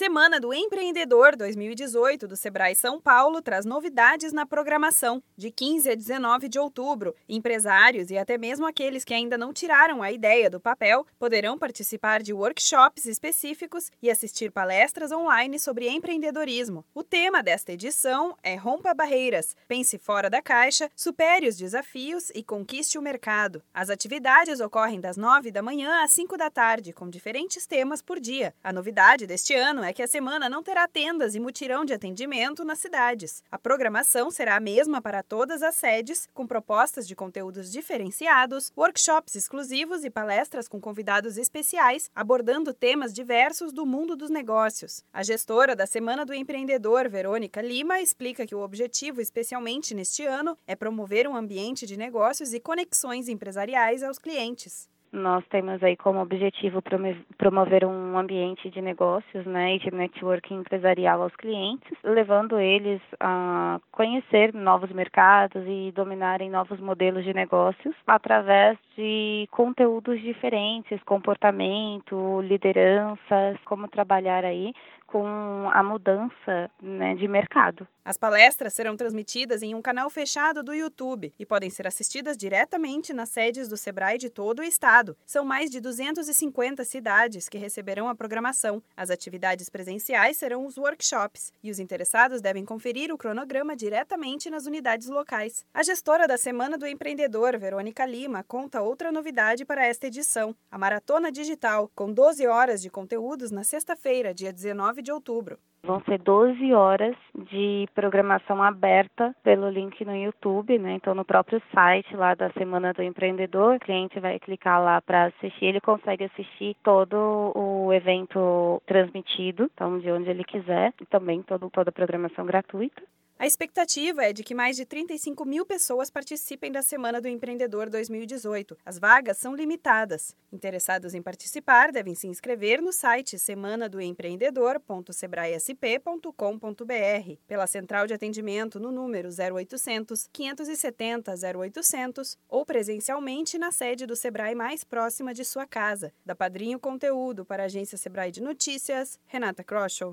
Semana do Empreendedor 2018 do Sebrae São Paulo traz novidades na programação. De 15 a 19 de outubro, empresários e até mesmo aqueles que ainda não tiraram a ideia do papel poderão participar de workshops específicos e assistir palestras online sobre empreendedorismo. O tema desta edição é Rompa Barreiras, pense fora da caixa, supere os desafios e conquiste o mercado. As atividades ocorrem das 9 da manhã às 5 da tarde, com diferentes temas por dia. A novidade deste ano ano é que a semana não terá tendas e mutirão de atendimento nas cidades. A programação será a mesma para todas as sedes, com propostas de conteúdos diferenciados, workshops exclusivos e palestras com convidados especiais abordando temas diversos do mundo dos negócios. A gestora da Semana do Empreendedor, Verônica Lima, explica que o objetivo, especialmente neste ano, é promover um ambiente de negócios e conexões empresariais aos clientes. Nós temos aí como objetivo promover um ambiente de negócios né, e de networking empresarial aos clientes, levando eles a conhecer novos mercados e dominarem novos modelos de negócios através de conteúdos diferentes, comportamento, lideranças, como trabalhar aí com a mudança né, de mercado. As palestras serão transmitidas em um canal fechado do YouTube e podem ser assistidas diretamente nas sedes do Sebrae de todo o estado. São mais de 250 cidades que receberão a programação. As atividades presenciais serão os workshops e os interessados devem conferir o cronograma diretamente nas unidades locais. A gestora da Semana do Empreendedor, Verônica Lima, conta outra novidade para esta edição: a Maratona Digital, com 12 horas de conteúdos na sexta-feira, dia 19 9 de outubro. Vão ser 12 horas de programação aberta pelo link no YouTube, né? Então, no próprio site lá da Semana do Empreendedor, o cliente vai clicar lá para assistir, ele consegue assistir todo o evento transmitido, então de onde ele quiser, e também todo, toda a programação gratuita. A expectativa é de que mais de 35 mil pessoas participem da Semana do Empreendedor 2018. As vagas são limitadas. Interessados em participar devem se inscrever no site semanadoempreendedor.sebraesp.com.br, pela central de atendimento no número 0800 570 0800 ou presencialmente na sede do Sebrae mais próxima de sua casa. Da Padrinho Conteúdo para a agência Sebrae de Notícias, Renata Kroschel.